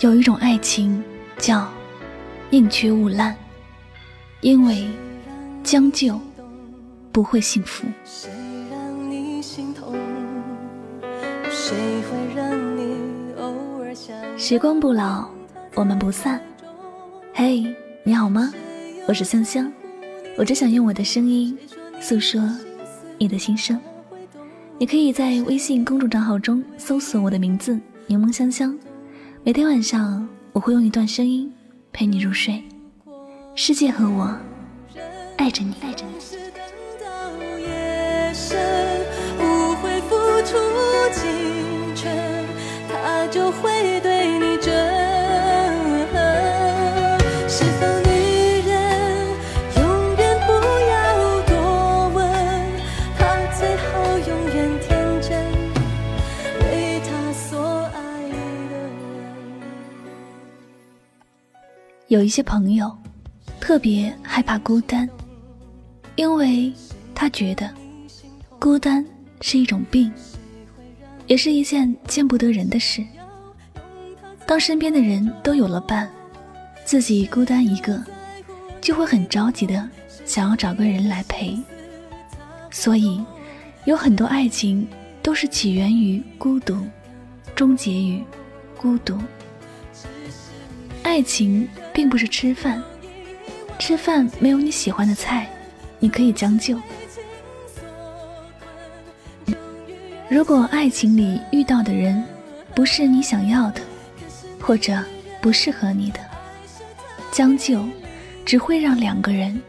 有一种爱情叫宁缺毋滥，因为将就不会幸福。时光不老，我们不散。嘿，你好吗？我是香香，我只想用我的声音诉说你的心声。你可以在微信公众账号中搜索我的名字“柠檬香香”。每天晚上，我会用一段声音陪你入睡。世界和我爱着你，爱着你。有一些朋友特别害怕孤单，因为他觉得孤单是一种病，也是一件见不得人的事。当身边的人都有了伴，自己孤单一个，就会很着急的想要找个人来陪。所以，有很多爱情都是起源于孤独，终结于孤独。爱情并不是吃饭，吃饭没有你喜欢的菜，你可以将就。如果爱情里遇到的人不是你想要的，或者不适合你的，将就只会让两个人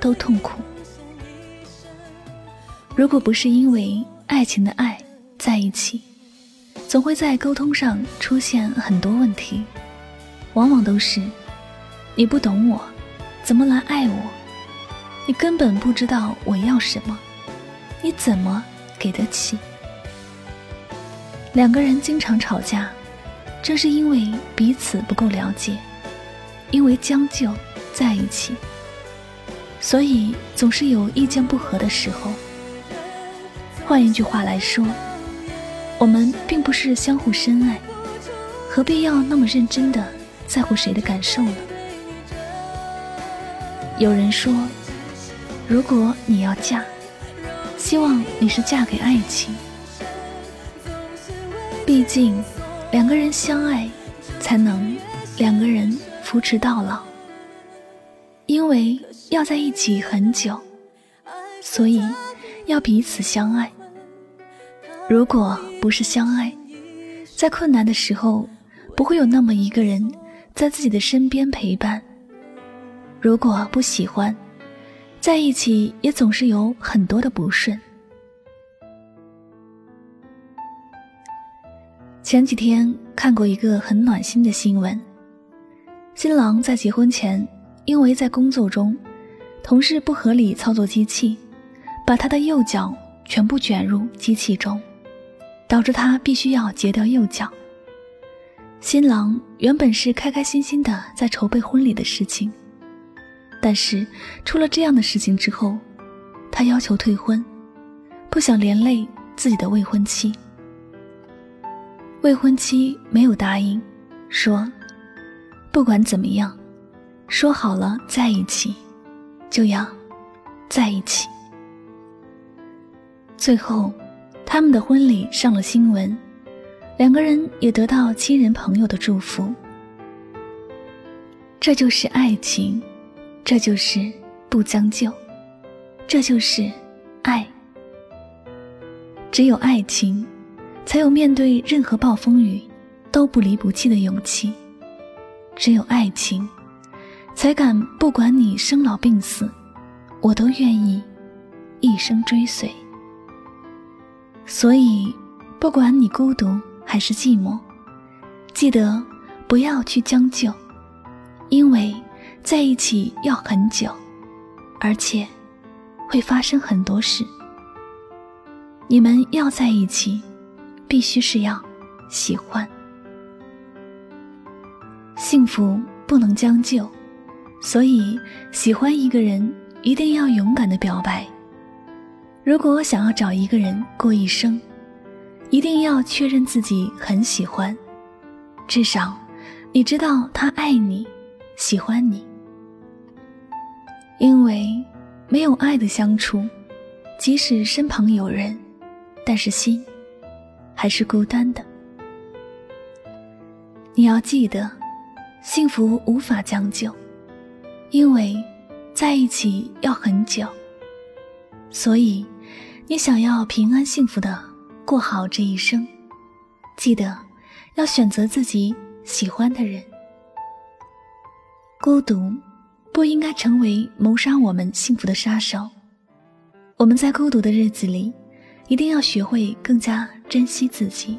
都痛苦。如果不是因为爱情的爱在一起，总会在沟通上出现很多问题。往往都是你不懂我，怎么来爱我？你根本不知道我要什么，你怎么给得起？两个人经常吵架，正是因为彼此不够了解，因为将就在一起，所以总是有意见不合的时候。换一句话来说，我们并不是相互深爱，何必要那么认真的？在乎谁的感受呢？有人说，如果你要嫁，希望你是嫁给爱情。毕竟，两个人相爱，才能两个人扶持到老。因为要在一起很久，所以要彼此相爱。如果不是相爱，在困难的时候，不会有那么一个人。在自己的身边陪伴。如果不喜欢，在一起也总是有很多的不顺。前几天看过一个很暖心的新闻：新郎在结婚前，因为在工作中，同事不合理操作机器，把他的右脚全部卷入机器中，导致他必须要截掉右脚。新郎原本是开开心心的在筹备婚礼的事情，但是出了这样的事情之后，他要求退婚，不想连累自己的未婚妻。未婚妻没有答应，说不管怎么样，说好了在一起，就要在一起。最后，他们的婚礼上了新闻。两个人也得到亲人朋友的祝福，这就是爱情，这就是不将就，这就是爱。只有爱情，才有面对任何暴风雨都不离不弃的勇气；只有爱情，才敢不管你生老病死，我都愿意一生追随。所以，不管你孤独。还是寂寞，记得不要去将就，因为在一起要很久，而且会发生很多事。你们要在一起，必须是要喜欢。幸福不能将就，所以喜欢一个人一定要勇敢的表白。如果想要找一个人过一生，一定要确认自己很喜欢，至少你知道他爱你，喜欢你。因为没有爱的相处，即使身旁有人，但是心还是孤单的。你要记得，幸福无法将就，因为在一起要很久。所以，你想要平安幸福的过好这一生，记得要选择自己喜欢的人。孤独不应该成为谋杀我们幸福的杀手。我们在孤独的日子里，一定要学会更加珍惜自己。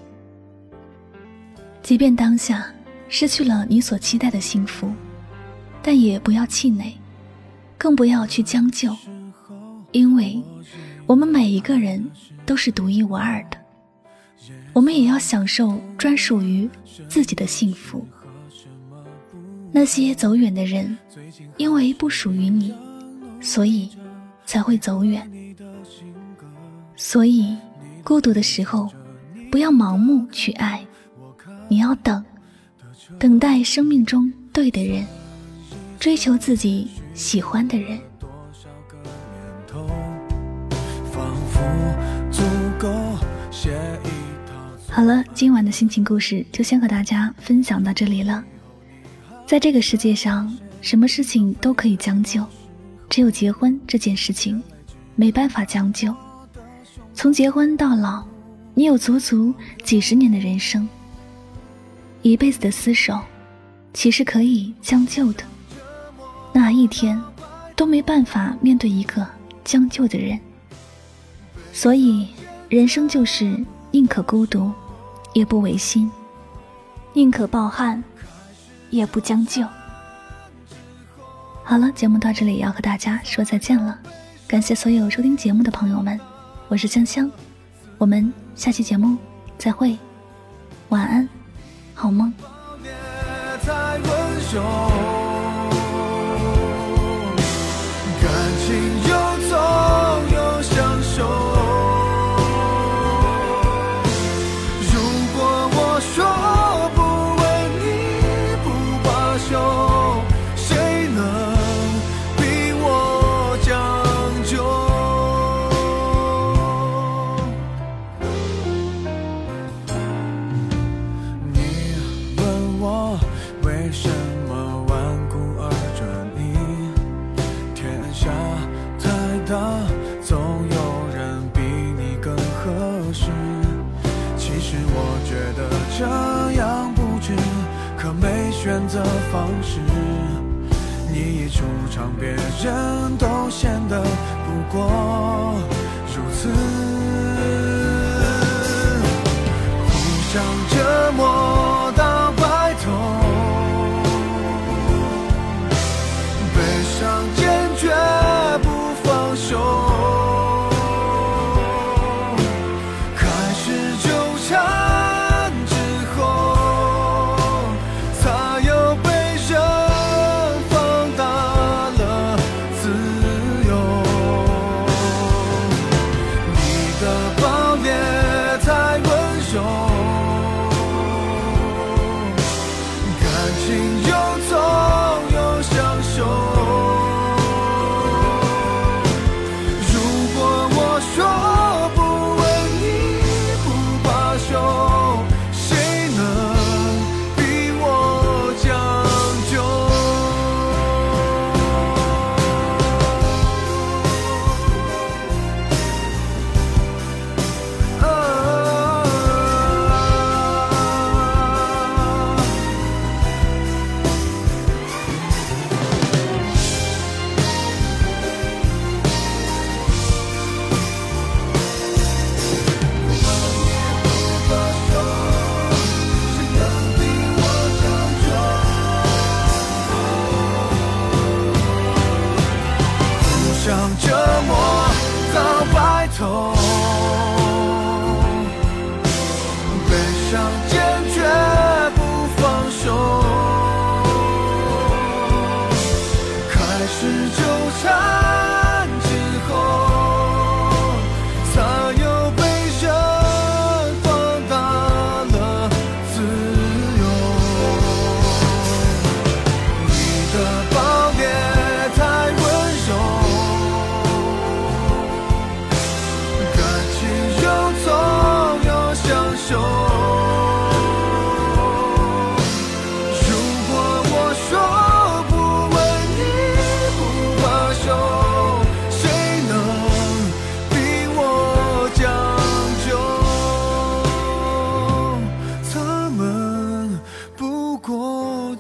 即便当下失去了你所期待的幸福，但也不要气馁，更不要去将就，因为我们每一个人都是独一无二的。我们也要享受专属于自己的幸福。那些走远的人，因为不属于你，所以才会走远。所以，孤独的时候，不要盲目去爱。你要等，等待生命中对的人，追求自己喜欢的人。好了，今晚的心情故事就先和大家分享到这里了。在这个世界上，什么事情都可以将就，只有结婚这件事情没办法将就。从结婚到老，你有足足几十年的人生。一辈子的厮守，其实可以将就的。哪一天都没办法面对一个将就的人。所以，人生就是宁可孤独，也不违心；宁可抱憾，也不将就。好了，节目到这里要和大家说再见了。感谢所有收听节目的朋友们，我是香香，我们下期节目再会，晚安。好梦。我为什么顽固而专一天下太大总有人比你更合适。其实我觉得这样不值可没选择方式。你一出场别人都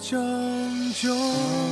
将就。